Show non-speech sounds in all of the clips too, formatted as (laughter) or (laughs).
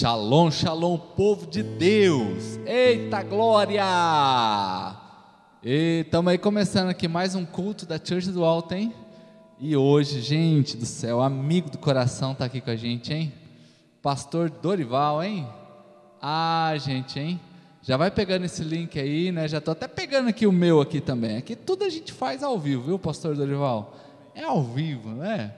Shalom, shalom, povo de Deus. Eita glória! E estamos aí começando aqui mais um culto da Church do Alto, hein? E hoje, gente do céu, amigo do coração tá aqui com a gente, hein? Pastor Dorival, hein? Ah, gente, hein? Já vai pegando esse link aí, né? Já tô até pegando aqui o meu aqui também. Aqui tudo a gente faz ao vivo, viu, Pastor Dorival? É ao vivo, né?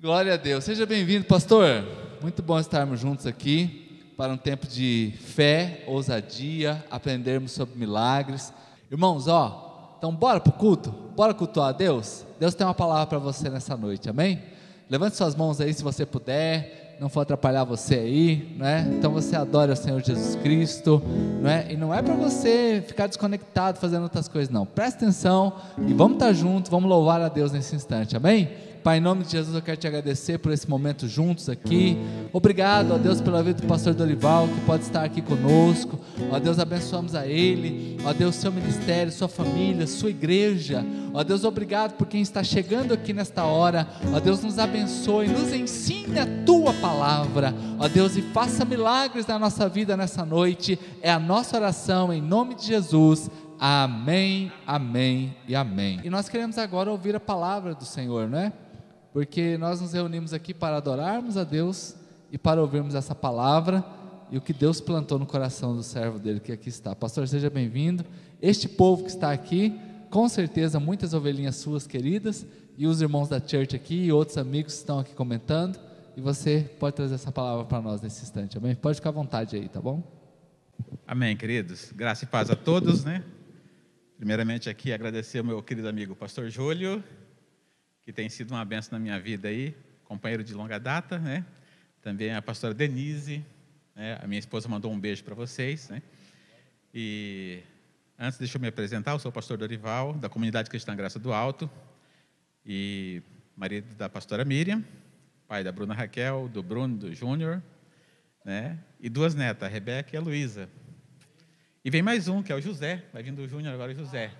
Glória a Deus. Seja bem-vindo, pastor. Muito bom estarmos juntos aqui para um tempo de fé, ousadia, aprendermos sobre milagres. Irmãos, ó, então bora para o culto? Bora cultuar a Deus? Deus tem uma palavra para você nessa noite, amém? Levante suas mãos aí se você puder, não for atrapalhar você aí, né? Então você adora o Senhor Jesus Cristo, não é? E não é para você ficar desconectado fazendo outras coisas, não. Presta atenção e vamos estar juntos, vamos louvar a Deus nesse instante, amém? Pai, em nome de Jesus, eu quero te agradecer por esse momento juntos aqui. Obrigado, ó Deus, pela vida do pastor Dorival, que pode estar aqui conosco. Ó Deus, abençoamos a ele. Ó Deus, seu ministério, sua família, sua igreja. Ó Deus, obrigado por quem está chegando aqui nesta hora. Ó Deus, nos abençoe, nos ensine a tua palavra. Ó Deus, e faça milagres na nossa vida nessa noite. É a nossa oração em nome de Jesus. Amém, amém e amém. E nós queremos agora ouvir a palavra do Senhor, não é? Porque nós nos reunimos aqui para adorarmos a Deus e para ouvirmos essa palavra e o que Deus plantou no coração do servo dele que aqui está. Pastor, seja bem-vindo. Este povo que está aqui, com certeza muitas ovelhinhas suas queridas e os irmãos da church aqui e outros amigos estão aqui comentando e você pode trazer essa palavra para nós nesse instante, amém? Pode ficar à vontade aí, tá bom? Amém, queridos. Graça e paz a todos, né? Primeiramente aqui agradecer ao meu querido amigo Pastor Júlio que tem sido uma benção na minha vida aí, companheiro de longa data, né? Também a pastora Denise, né? a minha esposa mandou um beijo para vocês, né? E antes deixa eu me apresentar, eu sou o pastor Dorival, da comunidade cristã Graça do Alto, e marido da pastora Miriam, pai da Bruna Raquel, do Bruno, do Júnior, né? E duas netas, a Rebeca e a Luísa. E vem mais um, que é o José, vai vindo o Júnior agora, o José.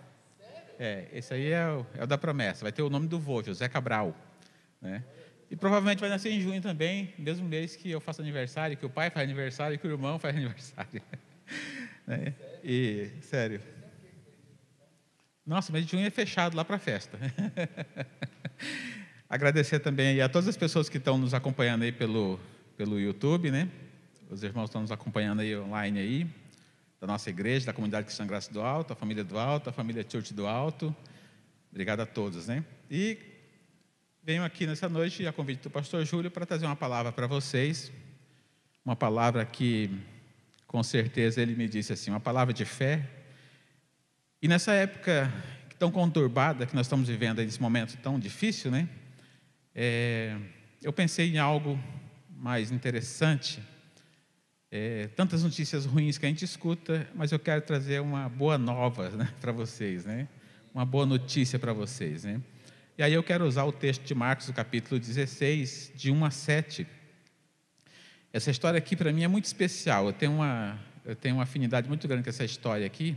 É, esse aí é o, é o, da promessa. Vai ter o nome do vô, José Cabral. Né? E provavelmente vai nascer em junho também, mesmo mês que eu faço aniversário, que o pai faz aniversário, que o irmão faz (laughs) aniversário. né? E, sério. Nossa, mas junho é fechado lá para a festa. (laughs) Agradecer também a todas as pessoas que estão nos acompanhando aí pelo, pelo YouTube, né? Os irmãos estão nos acompanhando aí online aí da nossa igreja, da comunidade Cristã Graça do Alto, a família do Alto, a família Church do Alto. Obrigado a todos, né? E venho aqui nessa noite a convite do pastor Júlio para trazer uma palavra para vocês. Uma palavra que, com certeza, ele me disse assim, uma palavra de fé. E nessa época tão conturbada que nós estamos vivendo, nesse momento tão difícil, né? É, eu pensei em algo mais interessante é, tantas notícias ruins que a gente escuta, mas eu quero trazer uma boa nova né, para vocês, né? uma boa notícia para vocês. Né? E aí eu quero usar o texto de Marcos, capítulo 16, de 1 a 7. Essa história aqui para mim é muito especial, eu tenho, uma, eu tenho uma afinidade muito grande com essa história aqui.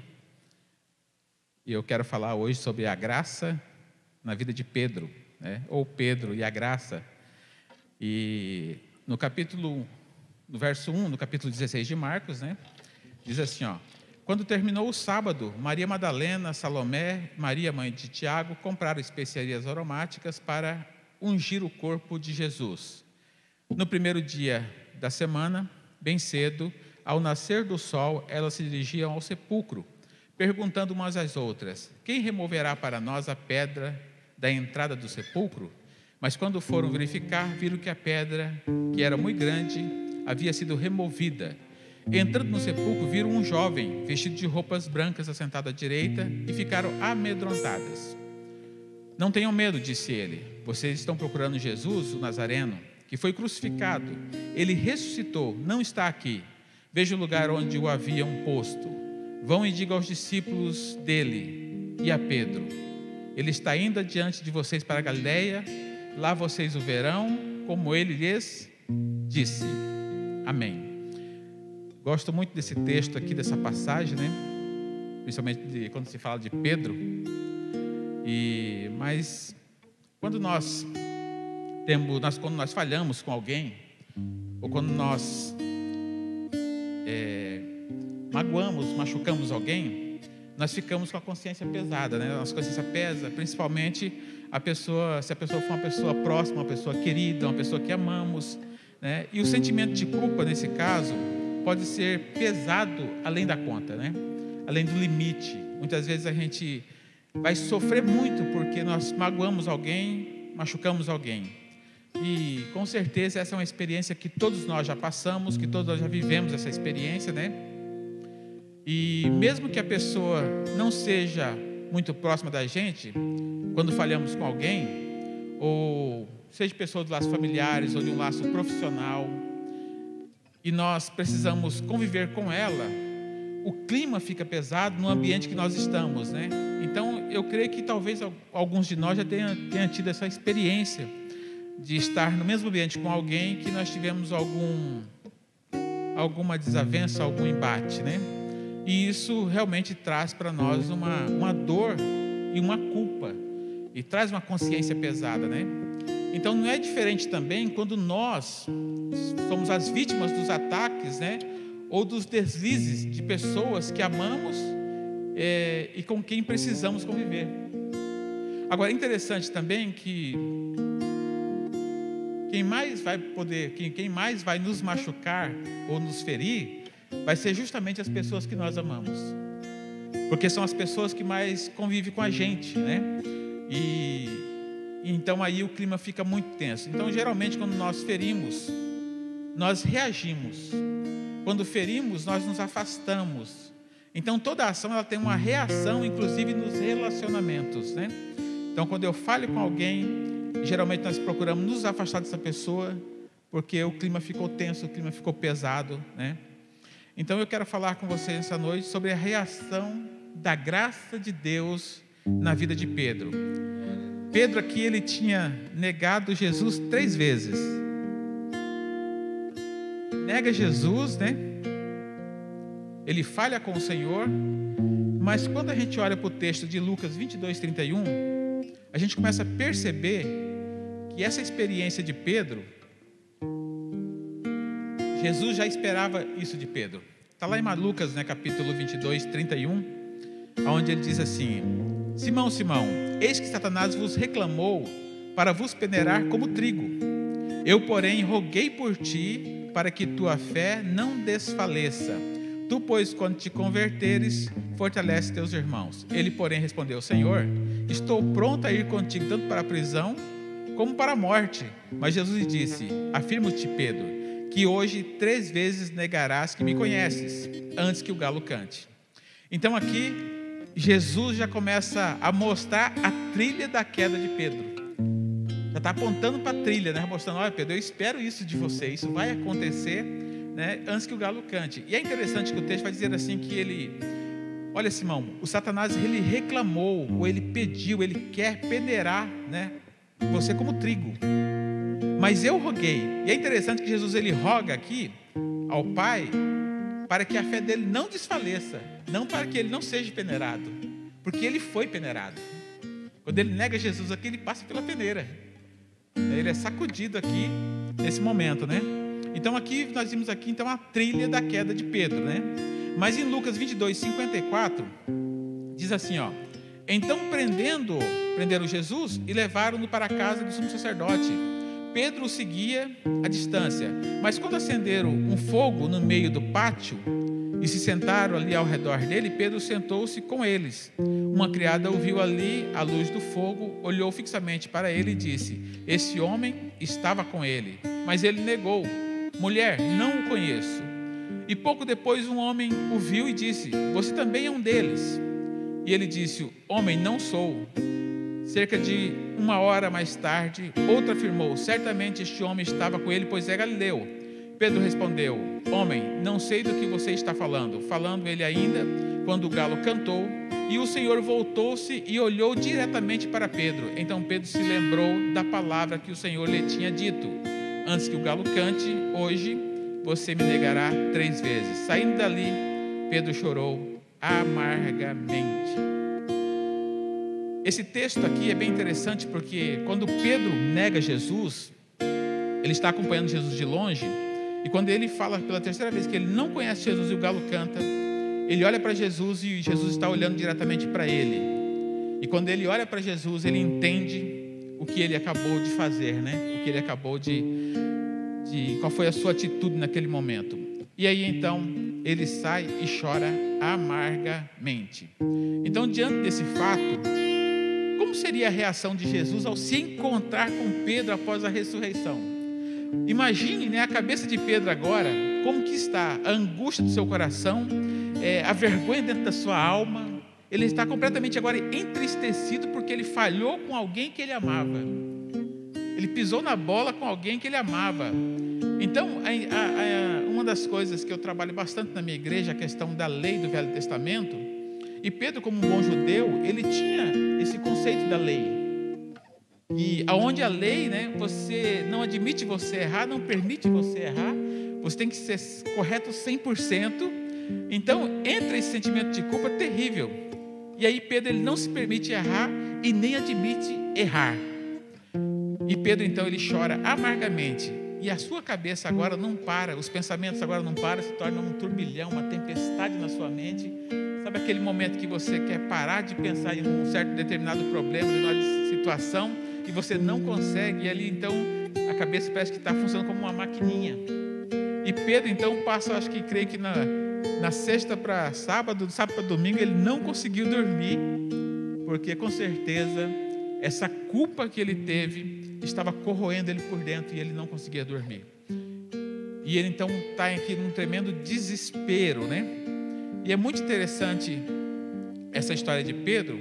E eu quero falar hoje sobre a graça na vida de Pedro, né? ou Pedro e a graça. E no capítulo no verso 1, no capítulo 16 de Marcos, né? Diz assim, ó: Quando terminou o sábado, Maria Madalena, Salomé, Maria mãe de Tiago compraram especiarias aromáticas para ungir o corpo de Jesus. No primeiro dia da semana, bem cedo, ao nascer do sol, elas se dirigiam ao sepulcro, perguntando umas às outras: Quem removerá para nós a pedra da entrada do sepulcro? Mas quando foram verificar, viram que a pedra, que era muito grande, havia sido removida. Entrando no sepulcro, viram um jovem vestido de roupas brancas assentado à direita e ficaram amedrontadas. Não tenham medo, disse ele. Vocês estão procurando Jesus, o Nazareno, que foi crucificado. Ele ressuscitou, não está aqui. Veja o lugar onde o haviam posto. Vão e digam aos discípulos dele e a Pedro: Ele está indo adiante de vocês para a Galileia. Lá vocês o verão, como ele lhes disse. Amém. Gosto muito desse texto aqui, dessa passagem, né? Principalmente de, quando se fala de Pedro. E mas quando nós temos, nós, quando nós falhamos com alguém, ou quando nós magoamos, machucamos alguém, nós ficamos com a consciência pesada, né? Nossa consciência pesa, principalmente a pessoa, se a pessoa for uma pessoa próxima, uma pessoa querida, uma pessoa que amamos, né? E o sentimento de culpa nesse caso pode ser pesado além da conta, né? Além do limite. Muitas vezes a gente vai sofrer muito porque nós magoamos alguém, machucamos alguém. E com certeza essa é uma experiência que todos nós já passamos, que todos nós já vivemos essa experiência, né? E mesmo que a pessoa não seja muito próxima da gente, quando falhamos com alguém, ou seja pessoa de laços familiares ou de um laço profissional, e nós precisamos conviver com ela, o clima fica pesado no ambiente que nós estamos, né? Então, eu creio que talvez alguns de nós já tenham, tenham tido essa experiência de estar no mesmo ambiente com alguém que nós tivemos algum alguma desavença, algum embate, né? E isso realmente traz para nós uma, uma dor e uma culpa e traz uma consciência pesada, né? Então não é diferente também quando nós somos as vítimas dos ataques, né? Ou dos deslizes de pessoas que amamos é, e com quem precisamos conviver. Agora é interessante também que quem mais vai poder, quem, quem mais vai nos machucar ou nos ferir, vai ser justamente as pessoas que nós amamos. Porque são as pessoas que mais convivem com a gente, né? E então aí o clima fica muito tenso. Então, geralmente, quando nós ferimos, nós reagimos. Quando ferimos, nós nos afastamos. Então, toda ação ela tem uma reação, inclusive nos relacionamentos, né? Então, quando eu falo com alguém, geralmente nós procuramos nos afastar dessa pessoa, porque o clima ficou tenso, o clima ficou pesado, né? Então eu quero falar com você essa noite sobre a reação da graça de Deus na vida de Pedro. Pedro aqui ele tinha negado Jesus três vezes. Nega Jesus, né? Ele falha com o Senhor, mas quando a gente olha para o texto de Lucas 22, 31, a gente começa a perceber que essa experiência de Pedro, Jesus já esperava isso de Pedro. Está lá em Lucas, né, capítulo 22, 31, onde ele diz assim: Simão, Simão, eis que Satanás vos reclamou para vos peneirar como trigo. Eu, porém, roguei por ti para que tua fé não desfaleça. Tu, pois, quando te converteres, fortalece teus irmãos. Ele, porém, respondeu: Senhor, estou pronto a ir contigo tanto para a prisão como para a morte. Mas Jesus lhe disse: Afirmo-te, Pedro, que hoje três vezes negarás que me conheces, antes que o galo cante. Então aqui, Jesus já começa a mostrar a trilha da queda de Pedro. Já está apontando para a trilha, né? mostrando: olha, Pedro, eu espero isso de você, isso vai acontecer né? antes que o galo cante. E é interessante que o texto vai dizer assim: que ele. Olha, Simão, o Satanás ele reclamou, ou ele pediu, ele quer peneirar né, você como trigo. Mas eu roguei. E é interessante que Jesus ele roga aqui ao Pai para que a fé dele não desfaleça, não para que ele não seja peneirado, porque ele foi peneirado. Quando ele nega Jesus aqui, ele passa pela peneira. Ele é sacudido aqui nesse momento, né? Então aqui nós vimos aqui então a trilha da queda de Pedro, né? Mas em Lucas 22, 54 diz assim, ó: Então prendendo prenderam Jesus e levaram-no para a casa do sumo sacerdote. Pedro o seguia à distância, mas quando acenderam um fogo no meio do pátio e se sentaram ali ao redor dele, Pedro sentou-se com eles. Uma criada ouviu ali a luz do fogo, olhou fixamente para ele e disse: Esse homem estava com ele. Mas ele negou: Mulher, não o conheço. E pouco depois um homem o viu e disse: Você também é um deles. E ele disse: Homem, não sou. Cerca de uma hora mais tarde, outro afirmou: Certamente este homem estava com ele, pois é Galileu. Pedro respondeu: Homem, não sei do que você está falando. Falando ele ainda, quando o galo cantou, e o Senhor voltou-se e olhou diretamente para Pedro. Então Pedro se lembrou da palavra que o Senhor lhe tinha dito: Antes que o galo cante, hoje você me negará três vezes. Saindo dali, Pedro chorou amargamente. Esse texto aqui é bem interessante porque quando Pedro nega Jesus, ele está acompanhando Jesus de longe, e quando ele fala pela terceira vez que ele não conhece Jesus e o galo canta, ele olha para Jesus e Jesus está olhando diretamente para ele. E quando ele olha para Jesus, ele entende o que ele acabou de fazer, né? O que ele acabou de, de qual foi a sua atitude naquele momento. E aí então ele sai e chora amargamente. Então, diante desse fato, seria a reação de Jesus ao se encontrar com Pedro após a ressurreição? Imagine né, a cabeça de Pedro agora, como que está a angústia do seu coração, é, a vergonha dentro da sua alma. Ele está completamente agora entristecido porque ele falhou com alguém que ele amava. Ele pisou na bola com alguém que ele amava. Então, a, a, a, uma das coisas que eu trabalho bastante na minha igreja, a questão da lei do Velho Testamento, e Pedro, como um bom judeu, ele tinha esse conceito da lei. E aonde a lei, né, você não admite você errar, não permite você errar, você tem que ser correto 100%. Então, entra esse sentimento de culpa terrível. E aí Pedro ele não se permite errar e nem admite errar. E Pedro então ele chora amargamente e a sua cabeça agora não para, os pensamentos agora não param, se torna um turbilhão, uma tempestade na sua mente. Sabe aquele momento que você quer parar de pensar em um certo determinado problema, em uma situação, e você não consegue, e ali então a cabeça parece que está funcionando como uma maquininha. E Pedro então passa, acho que creio que na, na sexta para sábado, sábado para domingo, ele não conseguiu dormir, porque com certeza essa culpa que ele teve estava corroendo ele por dentro e ele não conseguia dormir. E ele então está aqui num tremendo desespero, né? E é muito interessante essa história de Pedro.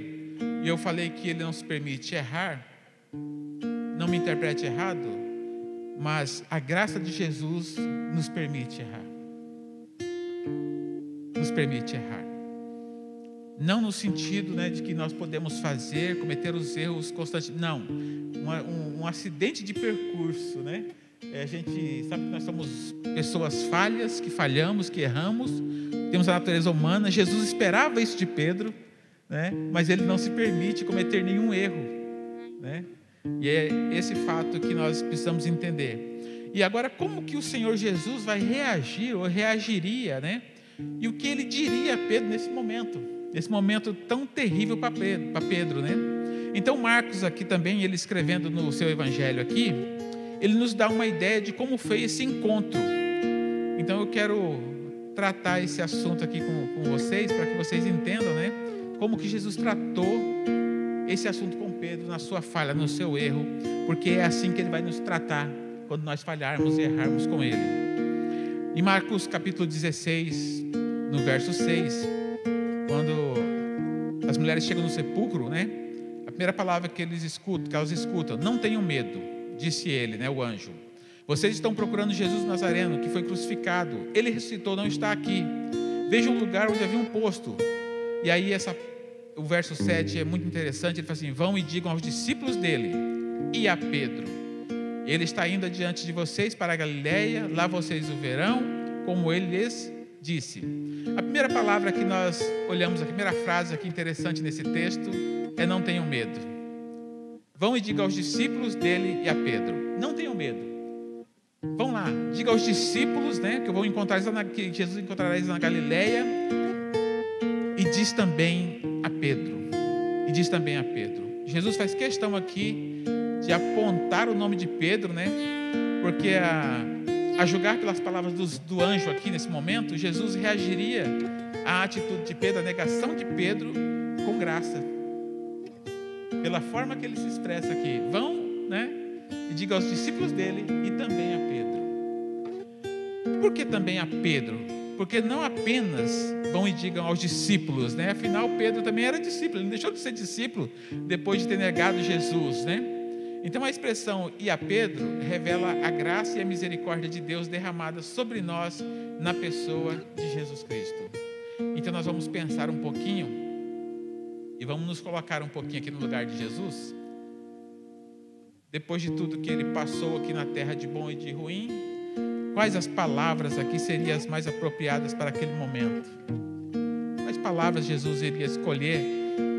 E eu falei que ele não se permite errar. Não me interprete errado, mas a graça de Jesus nos permite errar. Nos permite errar. Não no sentido né, de que nós podemos fazer, cometer os erros constantemente. Não. um, um, acidente de percurso. Né? É, a gente sabe que nós somos pessoas falhas, que falhamos, que erramos, temos a natureza humana. Jesus esperava isso de Pedro, né? mas ele não se permite cometer nenhum erro. Né? E é esse fato que nós precisamos entender. E agora, como que o Senhor Jesus vai reagir ou reagiria, né? E o que ele diria a Pedro nesse momento? Nesse momento tão terrível para Pedro, para Pedro, né? Então Marcos aqui também, ele escrevendo no seu evangelho aqui, ele nos dá uma ideia de como foi esse encontro. Então eu quero tratar esse assunto aqui com, com vocês, para que vocês entendam, né? Como que Jesus tratou esse assunto com Pedro na sua falha, no seu erro, porque é assim que ele vai nos tratar quando nós falharmos e errarmos com ele. Em Marcos capítulo 16, no verso 6, quando as mulheres chegam no sepulcro, né? A primeira palavra que eles escutam, que elas escutam, não tenham medo, disse ele, né, o anjo. Vocês estão procurando Jesus Nazareno, que foi crucificado. Ele ressuscitou, não está aqui. Vejam um lugar onde havia um posto. E aí essa, o verso 7 é muito interessante. Ele fala assim: Vão e digam aos discípulos dele e a Pedro. Ele está indo adiante de vocês para a Galiléia. lá vocês o verão, como ele lhes disse. A primeira palavra que nós olhamos, a primeira frase aqui interessante nesse texto é: Não tenham medo. Vão e diga aos discípulos dele e a Pedro: Não tenham medo. Vão lá, diga aos discípulos, né, que eu vou encontrar que Jesus encontrará eles na Galileia. E diz também a Pedro. E diz também a Pedro. Jesus faz questão aqui de apontar o nome de Pedro, né? Porque a a julgar pelas palavras do, do anjo aqui nesse momento, Jesus reagiria à atitude de Pedro, à negação de Pedro, com graça. Pela forma que ele se expressa aqui. Vão, né? E diga aos discípulos dele e também a Pedro. Por que também a Pedro? Porque não apenas vão e digam aos discípulos, né? Afinal, Pedro também era discípulo, ele deixou de ser discípulo depois de ter negado Jesus, né? Então a expressão e a Pedro revela a graça e a misericórdia de Deus derramada sobre nós na pessoa de Jesus Cristo. Então nós vamos pensar um pouquinho e vamos nos colocar um pouquinho aqui no lugar de Jesus. Depois de tudo que ele passou aqui na terra de bom e de ruim, quais as palavras aqui seriam as mais apropriadas para aquele momento? Quais palavras Jesus iria escolher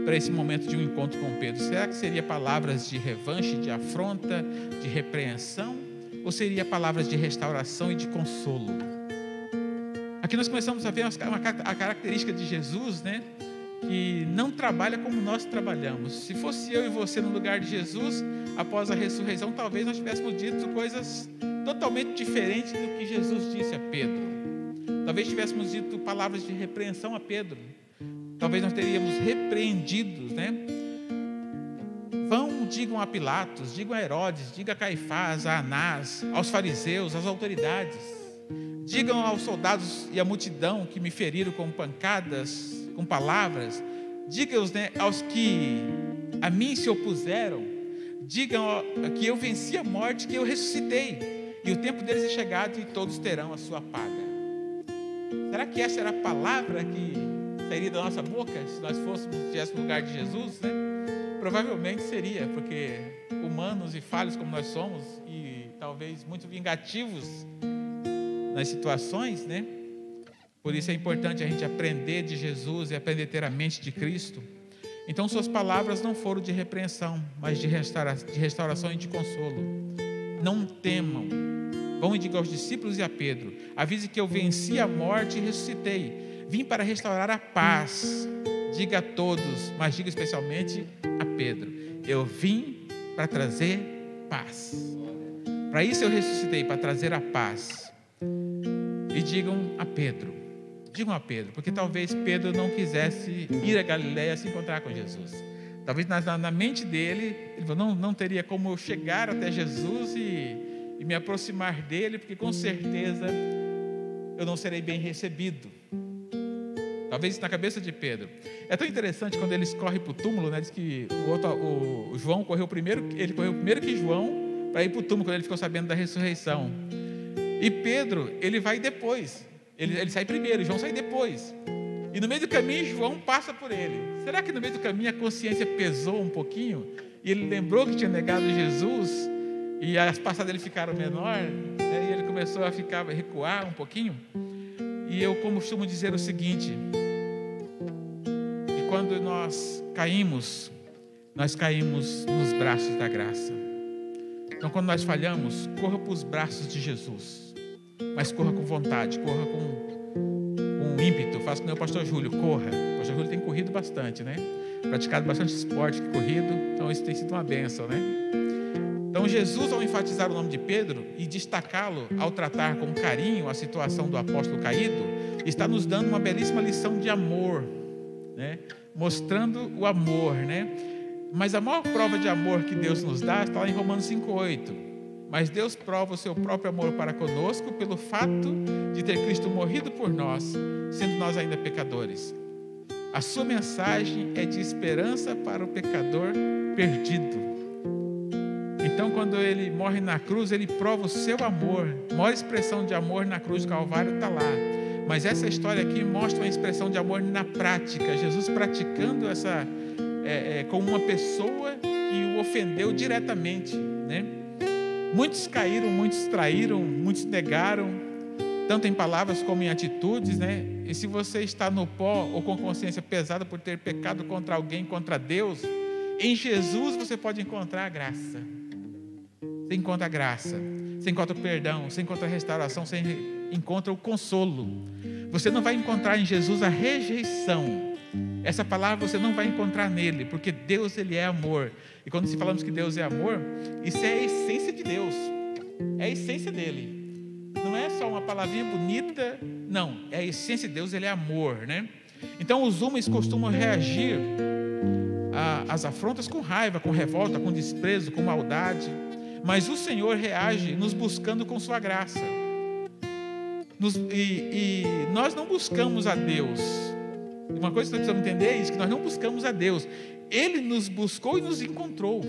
para esse momento de um encontro com Pedro? Será que seria palavras de revanche, de afronta, de repreensão? Ou seria palavras de restauração e de consolo? Aqui nós começamos a ver a característica de Jesus, né? Que não trabalha como nós trabalhamos. Se fosse eu e você no lugar de Jesus, após a ressurreição, talvez nós tivéssemos dito coisas totalmente diferentes do que Jesus disse a Pedro. Talvez tivéssemos dito palavras de repreensão a Pedro. Talvez nós teríamos repreendidos, né? Vão, digam a Pilatos, digam a Herodes, digam a Caifás, a Anás, aos fariseus, às autoridades. Digam aos soldados e à multidão que me feriram com pancadas, com palavras. Digam né, aos que a mim se opuseram. Digam que eu venci a morte, que eu ressuscitei. E o tempo deles é chegado e todos terão a sua paga. Será que essa era a palavra que sairia da nossa boca se nós fôssemos, no lugar de Jesus, né? Provavelmente seria, porque humanos e falhos como nós somos, e talvez muito vingativos nas situações, né? Por isso é importante a gente aprender de Jesus e aprender a ter a mente de Cristo. Então, suas palavras não foram de repreensão, mas de, restaura, de restauração e de consolo. Não temam. Vão e digam aos discípulos e a Pedro: avise que eu venci a morte e ressuscitei. Vim para restaurar a paz diga a todos, mas diga especialmente a Pedro: Eu vim para trazer paz. Para isso eu ressuscitei, para trazer a paz. E digam a Pedro, digam a Pedro, porque talvez Pedro não quisesse ir a Galiléia se encontrar com Jesus. Talvez na, na mente dele, ele falou, não, não teria como eu chegar até Jesus e, e me aproximar dele, porque com certeza eu não serei bem recebido. Talvez na cabeça de Pedro. É tão interessante quando eles correm para o túmulo, né? Diz que o, outro, o João correu primeiro, ele correu primeiro que João para ir para o túmulo quando ele ficou sabendo da ressurreição. E Pedro, ele vai depois. Ele, ele sai primeiro, João sai depois. E no meio do caminho, João passa por ele. Será que no meio do caminho a consciência pesou um pouquinho? E ele lembrou que tinha negado Jesus? E as passadas dele ficaram menor? Né? E ele começou a ficar, recuar um pouquinho? E eu costumo dizer o seguinte: que quando nós caímos, nós caímos nos braços da graça. Então, quando nós falhamos, corra para os braços de Jesus, mas corra com vontade, corra com, com ímpeto. Faça como o pastor Júlio, corra. O pastor Júlio tem corrido bastante, né? Praticado bastante esporte corrido, então isso tem sido uma benção, né? Então, Jesus, ao enfatizar o nome de Pedro e destacá-lo ao tratar com carinho a situação do apóstolo caído, está nos dando uma belíssima lição de amor, né? mostrando o amor. Né? Mas a maior prova de amor que Deus nos dá está lá em Romanos 5,8. Mas Deus prova o seu próprio amor para conosco pelo fato de ter Cristo morrido por nós, sendo nós ainda pecadores. A sua mensagem é de esperança para o pecador perdido. Então, quando ele morre na cruz, ele prova o seu amor. A maior expressão de amor na cruz do Calvário está lá. Mas essa história aqui mostra uma expressão de amor na prática. Jesus praticando essa é, é, com uma pessoa que o ofendeu diretamente, né? Muitos caíram, muitos traíram, muitos negaram, tanto em palavras como em atitudes, né? E se você está no pó ou com consciência pesada por ter pecado contra alguém, contra Deus, em Jesus você pode encontrar a graça. Você encontra a graça, você encontra o perdão, você encontra a restauração, você encontra o consolo. Você não vai encontrar em Jesus a rejeição. Essa palavra você não vai encontrar nele, porque Deus ele é amor. E quando se falamos que Deus é amor, isso é a essência de Deus. É a essência dele. Não é só uma palavrinha bonita, não, é a essência de Deus, ele é amor, né? Então os homens costumam reagir às afrontas com raiva, com revolta, com desprezo, com maldade. Mas o Senhor reage nos buscando com Sua graça. Nos, e, e, nós não buscamos a Deus. Uma coisa que nós precisamos entender é isso: que nós não buscamos a Deus. Ele nos buscou e nos encontrou.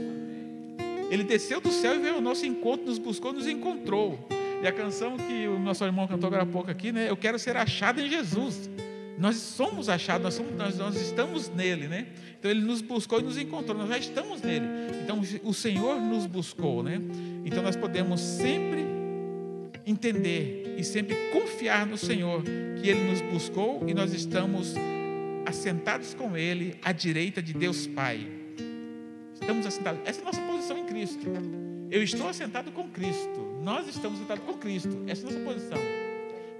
Ele desceu do céu e veio ao nosso encontro, nos buscou e nos encontrou. E a canção que o nosso irmão cantou agora há pouco aqui, né? Eu quero ser achado em Jesus. Nós somos achados, nós, somos, nós, nós estamos nele, né? Então ele nos buscou e nos encontrou, nós já estamos nele. Então o Senhor nos buscou, né? Então nós podemos sempre entender e sempre confiar no Senhor que ele nos buscou e nós estamos assentados com ele à direita de Deus Pai. Estamos assentados. Essa é a nossa posição em Cristo. Eu estou assentado com Cristo. Nós estamos assentados com Cristo. Essa é a nossa posição.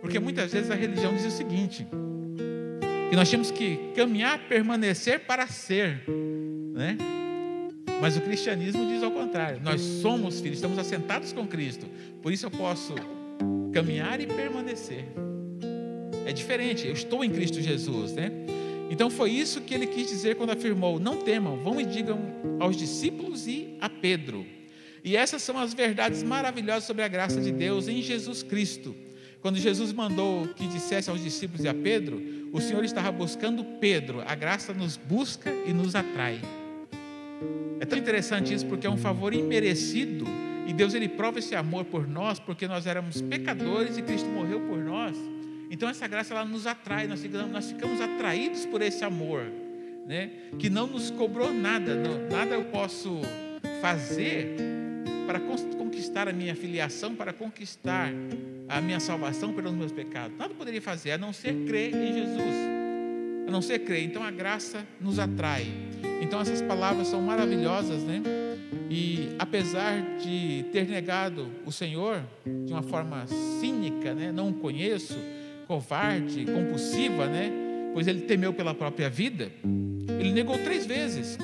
Porque muitas vezes a religião diz o seguinte: que nós temos que caminhar, permanecer para ser, né? Mas o cristianismo diz ao contrário: nós somos filhos, estamos assentados com Cristo, por isso eu posso caminhar e permanecer. É diferente, eu estou em Cristo Jesus, né? Então foi isso que ele quis dizer quando afirmou: Não temam, vão e digam aos discípulos e a Pedro. E essas são as verdades maravilhosas sobre a graça de Deus em Jesus Cristo. Quando Jesus mandou que dissesse aos discípulos e a Pedro, o Senhor estava buscando Pedro. A graça nos busca e nos atrai. É tão interessante isso porque é um favor imerecido e Deus ele prova esse amor por nós porque nós éramos pecadores e Cristo morreu por nós. Então essa graça ela nos atrai, nós ficamos, nós ficamos atraídos por esse amor, né? Que não nos cobrou nada, não, nada eu posso fazer para conquistar a minha filiação, para conquistar a minha salvação pelos meus pecados. Nada poderia fazer a não ser crer em Jesus, a não ser crer. Então a graça nos atrai. Então essas palavras são maravilhosas, né? E apesar de ter negado o Senhor de uma forma cínica, né? Não o conheço covarde, compulsiva, né? Pois ele temeu pela própria vida. Ele negou três vezes.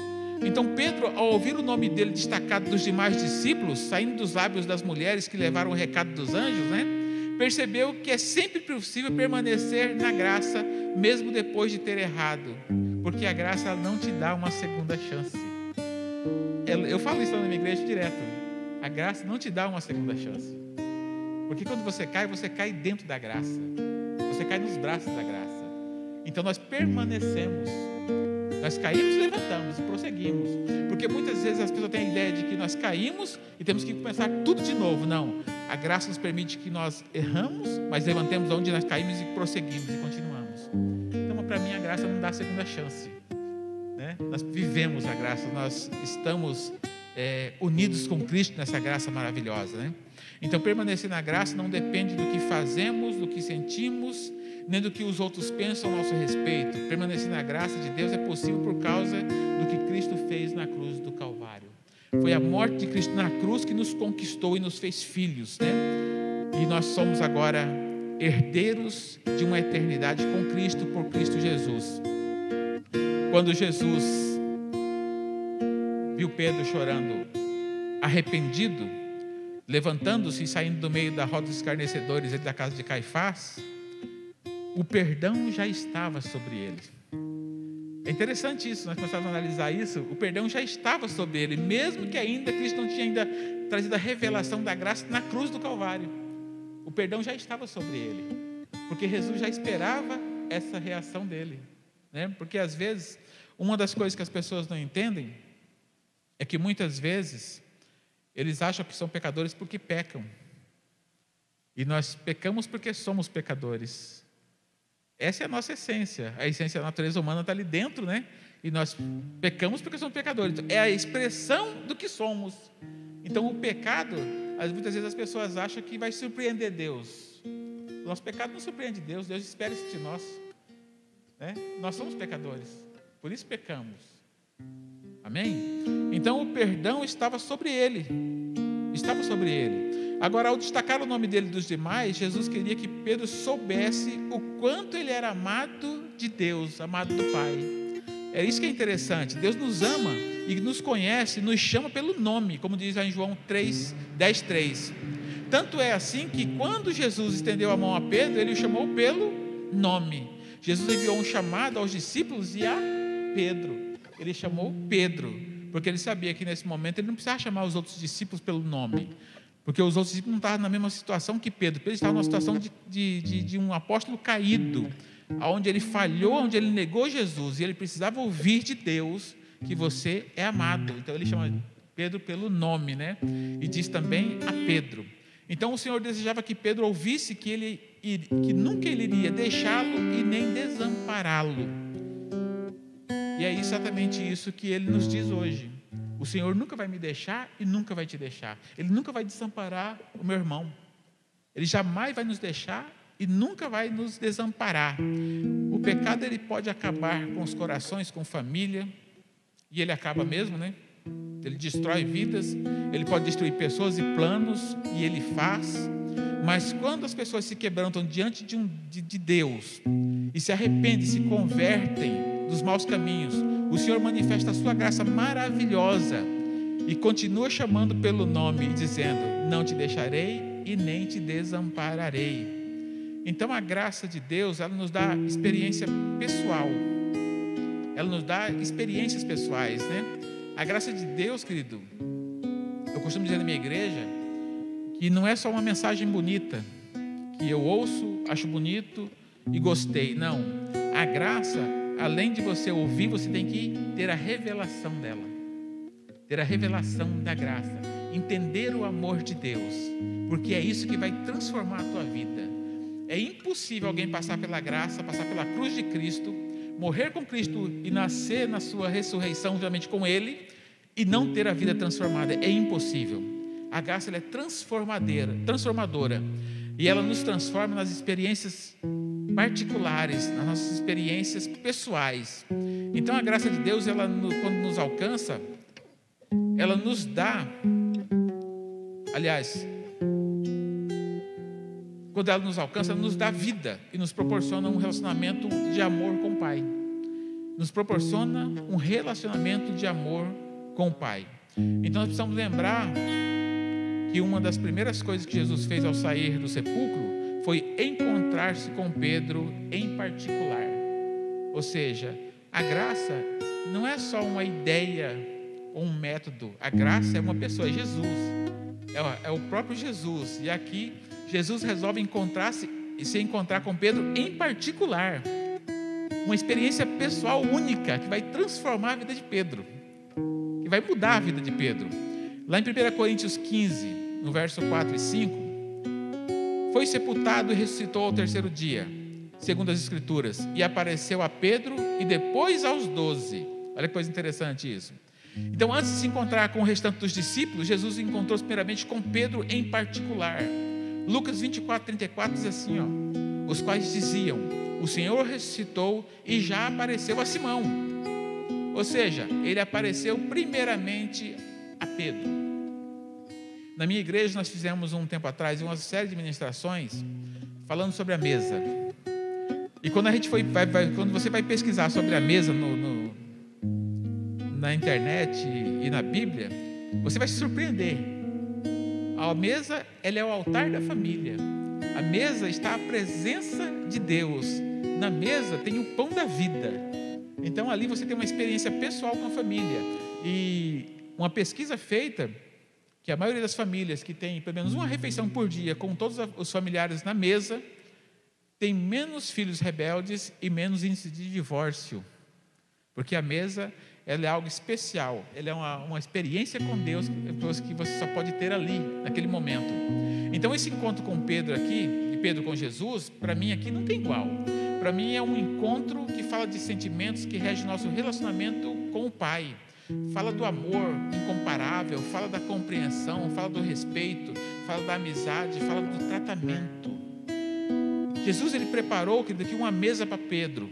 Então Pedro, ao ouvir o nome dele destacado dos demais discípulos, saindo dos lábios das mulheres que levaram o recado dos anjos, né? Percebeu que é sempre possível permanecer na graça, mesmo depois de ter errado, porque a graça não te dá uma segunda chance. Eu falo isso na minha igreja direto. A graça não te dá uma segunda chance. Porque quando você cai, você cai dentro da graça. Você cai nos braços da graça. Então nós permanecemos. Nós caímos, levantamos e prosseguimos. Porque muitas vezes as pessoas têm a ideia de que nós caímos e temos que começar tudo de novo. Não. A graça nos permite que nós erramos, mas levantemos onde nós caímos e prosseguimos e continuamos. Então, para mim, a graça não dá segunda chance. Né? Nós vivemos a graça, nós estamos é, unidos com Cristo nessa graça maravilhosa. Né? Então, permanecer na graça não depende do que fazemos, do que sentimos, nem do que os outros pensam a nosso respeito. Permanecer na graça de Deus é possível por causa do que Cristo fez na cruz do Calvário. Foi a morte de Cristo na cruz que nos conquistou e nos fez filhos, né? E nós somos agora herdeiros de uma eternidade com Cristo por Cristo Jesus. Quando Jesus viu Pedro chorando, arrependido, levantando-se e saindo do meio da roda dos escarnecedores da casa de Caifás, o perdão já estava sobre ele. É interessante isso, nós começamos a analisar isso. O perdão já estava sobre ele, mesmo que ainda Cristo não tinha ainda trazido a revelação da graça na cruz do Calvário. O perdão já estava sobre ele, porque Jesus já esperava essa reação dele. Né? Porque às vezes, uma das coisas que as pessoas não entendem é que muitas vezes eles acham que são pecadores porque pecam. E nós pecamos porque somos pecadores. Essa é a nossa essência. A essência da natureza humana está ali dentro, né? E nós pecamos porque somos pecadores. É a expressão do que somos. Então, o pecado, muitas vezes as pessoas acham que vai surpreender Deus. O nosso pecado não surpreende Deus, Deus espera isso de nós. Né? Nós somos pecadores, por isso pecamos. Amém? Então o perdão estava sobre ele. Estava sobre ele. Agora, ao destacar o nome dele dos demais, Jesus queria que Pedro soubesse o quanto ele era amado de Deus, amado do Pai. É isso que é interessante. Deus nos ama e nos conhece, nos chama pelo nome, como diz em João 3, 10, 3. Tanto é assim que quando Jesus estendeu a mão a Pedro, ele o chamou pelo nome. Jesus enviou um chamado aos discípulos e a Pedro ele chamou Pedro, porque ele sabia que nesse momento ele não precisava chamar os outros discípulos pelo nome, porque os outros discípulos não estavam na mesma situação que Pedro. Pedro estava numa situação de, de, de, de um apóstolo caído, onde ele falhou, onde ele negou Jesus, e ele precisava ouvir de Deus que você é amado. Então ele chama Pedro pelo nome, né? E diz também a Pedro. Então o Senhor desejava que Pedro ouvisse que ele que nunca ele iria deixá-lo e nem desampará-lo. E é exatamente isso que ele nos diz hoje. O Senhor nunca vai me deixar e nunca vai te deixar. Ele nunca vai desamparar o meu irmão. Ele jamais vai nos deixar e nunca vai nos desamparar. O pecado ele pode acabar com os corações, com família, e ele acaba mesmo, né? Ele destrói vidas, ele pode destruir pessoas e planos, e ele faz. Mas quando as pessoas se quebrantam diante de, um, de, de Deus e se arrependem, se convertem dos maus caminhos, o Senhor manifesta a sua graça maravilhosa e continua chamando pelo nome dizendo: Não te deixarei e nem te desampararei. Então a graça de Deus, ela nos dá experiência pessoal. Ela nos dá experiências pessoais, né? A graça de Deus, querido, eu costumo dizer na minha igreja que não é só uma mensagem bonita, que eu ouço, acho bonito e gostei. Não. A graça, além de você ouvir, você tem que ter a revelação dela. Ter a revelação da graça. Entender o amor de Deus. Porque é isso que vai transformar a tua vida. É impossível alguém passar pela graça, passar pela cruz de Cristo, morrer com Cristo e nascer na sua ressurreição juntamente com Ele e não ter a vida transformada. É impossível. A graça é transformadora, transformadora. E ela nos transforma nas experiências particulares, nas nossas experiências pessoais. Então a graça de Deus, ela quando nos alcança, ela nos dá, aliás, quando ela nos alcança, ela nos dá vida e nos proporciona um relacionamento de amor com o Pai. Nos proporciona um relacionamento de amor com o Pai. Então nós precisamos lembrar que uma das primeiras coisas que Jesus fez ao sair do sepulcro foi encontrar-se com Pedro em particular. Ou seja, a graça não é só uma ideia ou um método, a graça é uma pessoa, é Jesus, é, é o próprio Jesus. E aqui Jesus resolve encontrar-se e se encontrar com Pedro em particular. Uma experiência pessoal única que vai transformar a vida de Pedro, que vai mudar a vida de Pedro. Lá em 1 Coríntios 15, no verso 4 e 5, foi sepultado e ressuscitou ao terceiro dia, segundo as Escrituras, e apareceu a Pedro e depois aos doze. Olha que coisa interessante isso. Então, antes de se encontrar com o restante dos discípulos, Jesus encontrou-se primeiramente com Pedro em particular. Lucas 24, 34 diz assim: ó, os quais diziam: O Senhor ressuscitou e já apareceu a Simão. Ou seja, ele apareceu primeiramente a Pedro. Na minha igreja, nós fizemos um tempo atrás uma série de ministrações falando sobre a mesa. E quando a gente foi, vai, vai, quando você vai pesquisar sobre a mesa no, no, na internet e na Bíblia, você vai se surpreender a mesa, ela é o altar da família. A mesa está a presença de Deus. Na mesa tem o pão da vida. Então ali você tem uma experiência pessoal com a família. E uma pesquisa feita que a maioria das famílias que tem pelo menos uma refeição por dia com todos os familiares na mesa tem menos filhos rebeldes e menos índice de divórcio. Porque a mesa ela é algo especial, ela é uma, uma experiência com Deus que você só pode ter ali, naquele momento. Então, esse encontro com Pedro aqui, e Pedro com Jesus, para mim aqui não tem igual. Para mim é um encontro que fala de sentimentos que rege nosso relacionamento com o Pai. Fala do amor incomparável, fala da compreensão, fala do respeito, fala da amizade, fala do tratamento. Jesus ele preparou que daqui uma mesa para Pedro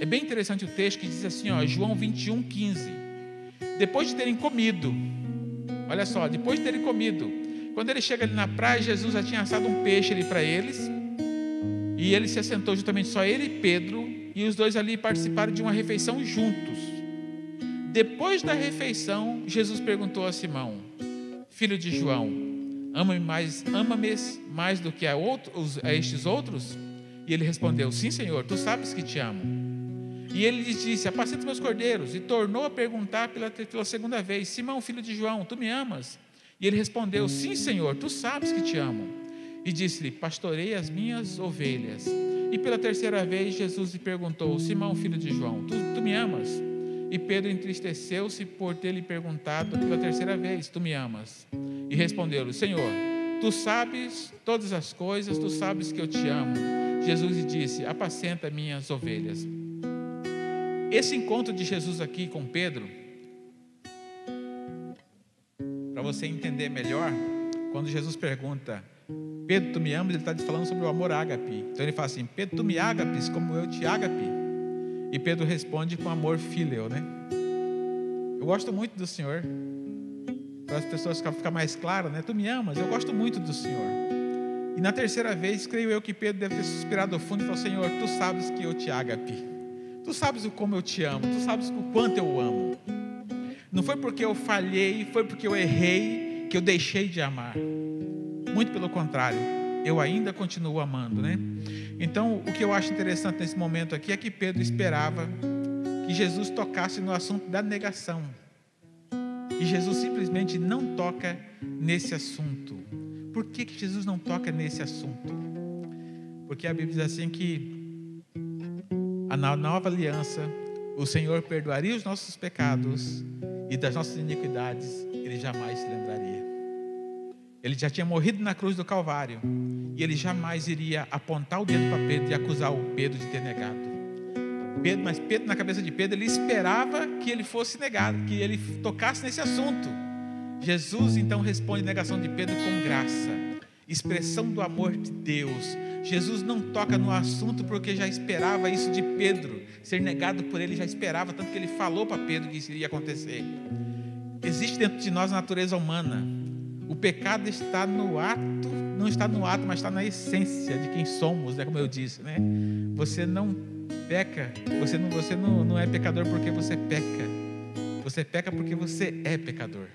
é bem interessante o texto que diz assim, ó, João 21, 15. Depois de terem comido, olha só, depois de terem comido, quando ele chega ali na praia, Jesus já tinha assado um peixe ali para eles, e ele se assentou juntamente só ele e Pedro, e os dois ali participaram de uma refeição juntos. Depois da refeição, Jesus perguntou a Simão, filho de João, ama-me mais, ama-me mais do que a, outros, a estes outros? E ele respondeu, sim, Senhor, tu sabes que te amo. E ele lhes disse: Apacenta meus cordeiros. E tornou a perguntar pela, pela segunda vez: Simão, filho de João, tu me amas? E ele respondeu: Sim, Senhor, tu sabes que te amo. E disse-lhe: Pastorei as minhas ovelhas. E pela terceira vez Jesus lhe perguntou: Simão, filho de João, tu, tu me amas? E Pedro entristeceu-se por ter lhe perguntado pela terceira vez: Tu me amas? E respondeu-lhe: Senhor, tu sabes todas as coisas, tu sabes que eu te amo. Jesus lhe disse: Apacenta minhas ovelhas. Esse encontro de Jesus aqui com Pedro, para você entender melhor, quando Jesus pergunta, Pedro, tu me amas? Ele está falando sobre o amor ágape. Então ele fala assim: Pedro, tu me agapes como eu te agape. E Pedro responde com amor fileu, né? Eu gosto muito do Senhor. Para as pessoas ficar mais claro, né? Tu me amas, eu gosto muito do Senhor. E na terceira vez, creio eu que Pedro deve ter suspirado fundo e falou: Senhor, tu sabes que eu te agape. Tu sabes o como eu te amo, tu sabes o quanto eu amo. Não foi porque eu falhei, foi porque eu errei que eu deixei de amar. Muito pelo contrário, eu ainda continuo amando, né? Então, o que eu acho interessante nesse momento aqui é que Pedro esperava que Jesus tocasse no assunto da negação. E Jesus simplesmente não toca nesse assunto. Por que, que Jesus não toca nesse assunto? Porque a Bíblia diz assim que na nova aliança, o Senhor perdoaria os nossos pecados e das nossas iniquidades ele jamais se lembraria. Ele já tinha morrido na cruz do Calvário e ele jamais iria apontar o dedo para Pedro e acusar o Pedro de ter negado. Pedro, mas Pedro, na cabeça de Pedro, ele esperava que ele fosse negado, que ele tocasse nesse assunto. Jesus então responde a negação de Pedro com graça, expressão do amor de Deus, Jesus não toca no assunto porque já esperava isso de Pedro, ser negado por ele, já esperava, tanto que ele falou para Pedro que isso iria acontecer. Existe dentro de nós a natureza humana. O pecado está no ato, não está no ato, mas está na essência de quem somos, né? como eu disse. Né? Você não peca, você, não, você não, não é pecador porque você peca, você peca porque você é pecador.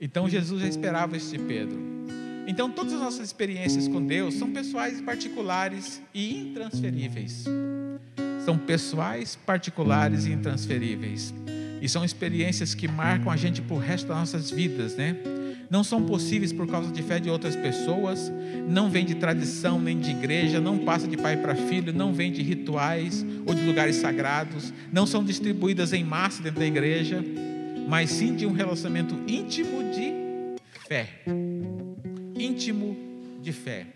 Então Jesus já esperava de Pedro. Então, todas as nossas experiências com Deus são pessoais, particulares e intransferíveis. São pessoais, particulares e intransferíveis. E são experiências que marcam a gente por resto das nossas vidas, né? Não são possíveis por causa de fé de outras pessoas, não vem de tradição nem de igreja, não passa de pai para filho, não vem de rituais ou de lugares sagrados, não são distribuídas em massa dentro da igreja, mas sim de um relacionamento íntimo de fé íntimo de fé.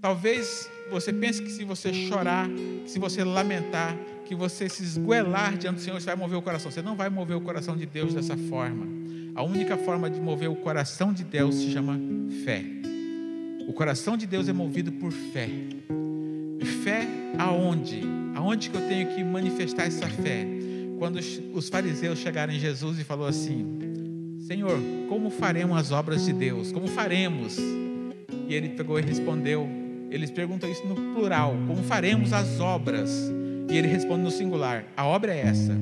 Talvez você pense que se você chorar, se você lamentar, que você se esguelar diante do Senhor, você vai mover o coração. Você não vai mover o coração de Deus dessa forma. A única forma de mover o coração de Deus se chama fé. O coração de Deus é movido por fé. Fé aonde? Aonde que eu tenho que manifestar essa fé? Quando os fariseus chegaram em Jesus e falou assim: Senhor, como faremos as obras de Deus? Como faremos? E ele pegou e respondeu. Eles perguntam isso no plural: Como faremos as obras? E ele responde no singular: A obra é essa,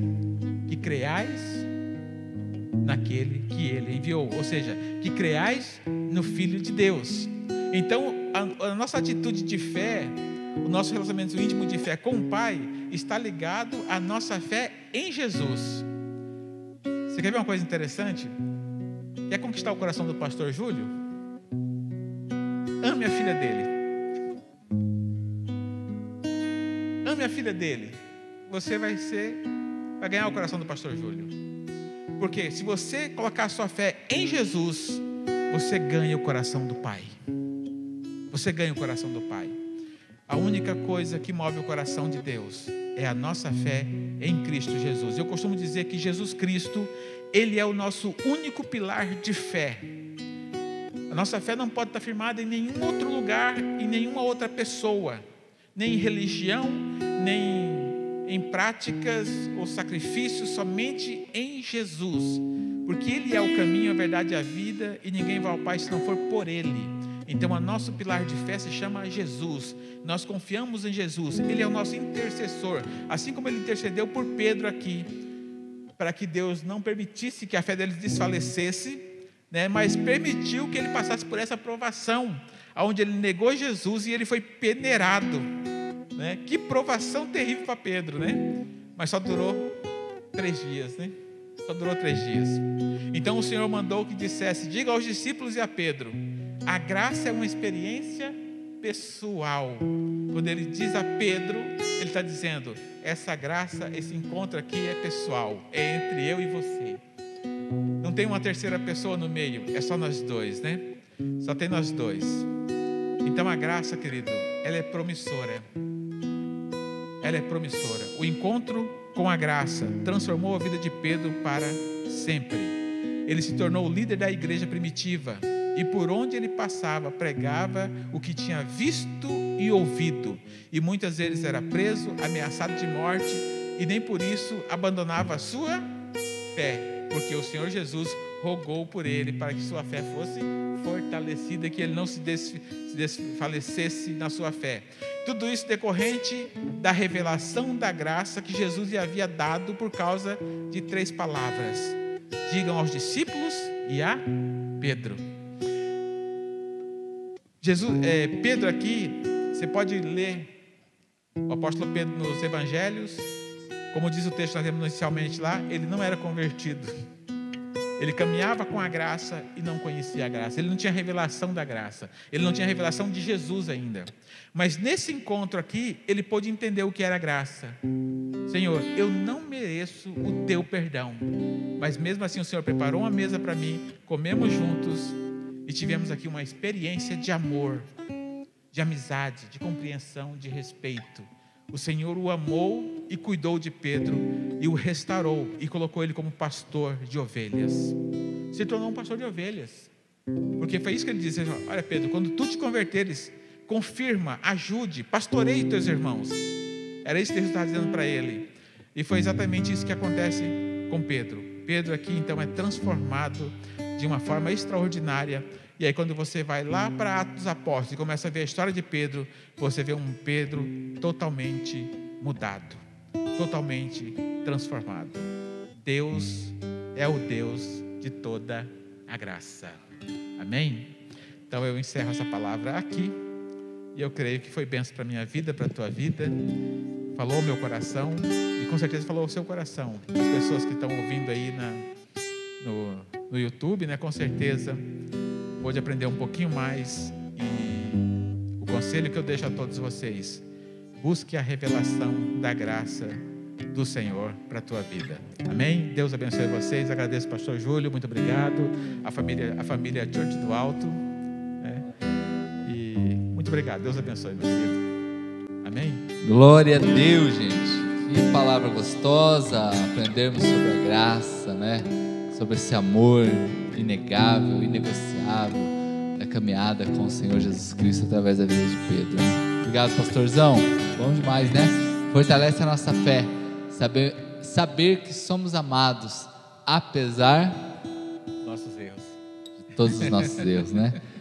que creais naquele que ele enviou, ou seja, que creais no Filho de Deus. Então, a, a nossa atitude de fé, o nosso relacionamento íntimo de fé com o Pai, está ligado à nossa fé em Jesus. Você quer ver uma coisa interessante? Quer conquistar o coração do pastor Júlio? Ame a filha dele. A filha dele. Você vai ser, vai ganhar o coração do pastor Júlio. Porque se você colocar sua fé em Jesus, você ganha o coração do Pai. Você ganha o coração do Pai. A única coisa que move o coração de Deus é a nossa fé em Cristo Jesus. Eu costumo dizer que Jesus Cristo ele é o nosso único pilar de fé. A nossa fé não pode estar firmada em nenhum outro lugar, em nenhuma outra pessoa, nem em religião, nem em práticas ou sacrifícios, somente em Jesus, porque Ele é o caminho, a verdade e a vida, e ninguém vai ao Pai se não for por Ele. Então, o nosso pilar de fé se chama Jesus. Nós confiamos em Jesus, Ele é o nosso intercessor, assim como Ele intercedeu por Pedro aqui para que Deus não permitisse que a fé dele desfalecesse, né, mas permitiu que ele passasse por essa provação, onde ele negou Jesus e ele foi peneirado. Né? Que provação terrível para Pedro, né? Mas só durou três dias, né? Só durou três dias. Então o Senhor mandou que dissesse: diga aos discípulos e a Pedro, a graça é uma experiência pessoal. Quando ele diz a Pedro, ele está dizendo: essa graça, esse encontro aqui é pessoal, é entre eu e você. Não tem uma terceira pessoa no meio, é só nós dois, né? Só tem nós dois. Então a graça, querido, ela é promissora. Ela é promissora. O encontro com a graça transformou a vida de Pedro para sempre. Ele se tornou o líder da igreja primitiva e por onde ele passava pregava o que tinha visto e ouvido, e muitas vezes era preso, ameaçado de morte, e nem por isso abandonava a sua fé, porque o Senhor Jesus rogou por ele para que sua fé fosse fortalecida, que ele não se, des, se desfalecesse na sua fé. Tudo isso decorrente da revelação da graça que Jesus lhe havia dado por causa de três palavras: digam aos discípulos e a Pedro. Jesus, é, Pedro aqui, você pode ler o apóstolo Pedro nos Evangelhos, como diz o texto que nós lemos inicialmente lá, ele não era convertido. Ele caminhava com a graça e não conhecia a graça. Ele não tinha revelação da graça. Ele não tinha revelação de Jesus ainda. Mas nesse encontro aqui, ele pôde entender o que era graça. Senhor, eu não mereço o teu perdão. Mas mesmo assim, o Senhor preparou uma mesa para mim, comemos juntos e tivemos aqui uma experiência de amor, de amizade, de compreensão, de respeito. O Senhor o amou e cuidou de Pedro e o restaurou e colocou ele como pastor de ovelhas. Se tornou um pastor de ovelhas. Porque foi isso que ele disse: Olha, Pedro, quando tu te converteres, confirma, ajude, pastoreie teus irmãos. Era isso que Jesus estava dizendo para ele. E foi exatamente isso que acontece com Pedro. Pedro aqui então é transformado de uma forma extraordinária. E aí, quando você vai lá para Atos dos Apóstolos e começa a ver a história de Pedro, você vê um Pedro totalmente mudado, totalmente transformado. Deus é o Deus de toda a graça. Amém? Então eu encerro essa palavra aqui. E eu creio que foi benção para minha vida, para a tua vida. Falou meu coração e com certeza falou o seu coração. As pessoas que estão ouvindo aí na, no, no YouTube, né, com certeza pôde aprender um pouquinho mais. E o conselho que eu deixo a todos vocês: busque a revelação da graça do Senhor para a tua vida. Amém? Deus abençoe vocês. Agradeço, Pastor Júlio, muito obrigado. A família, a família Church do Alto. Né? E muito obrigado. Deus abençoe, meu querido. Amém? Glória a Deus, gente. Que palavra gostosa. Aprendermos sobre a graça, né? Sobre esse amor inegável, inegociável da caminhada com o Senhor Jesus Cristo através da vida de Pedro. Obrigado, pastorzão. Bom demais, né? Fortalece a nossa fé. Saber, saber que somos amados, apesar nossos erros. de todos os nossos erros, né? (laughs)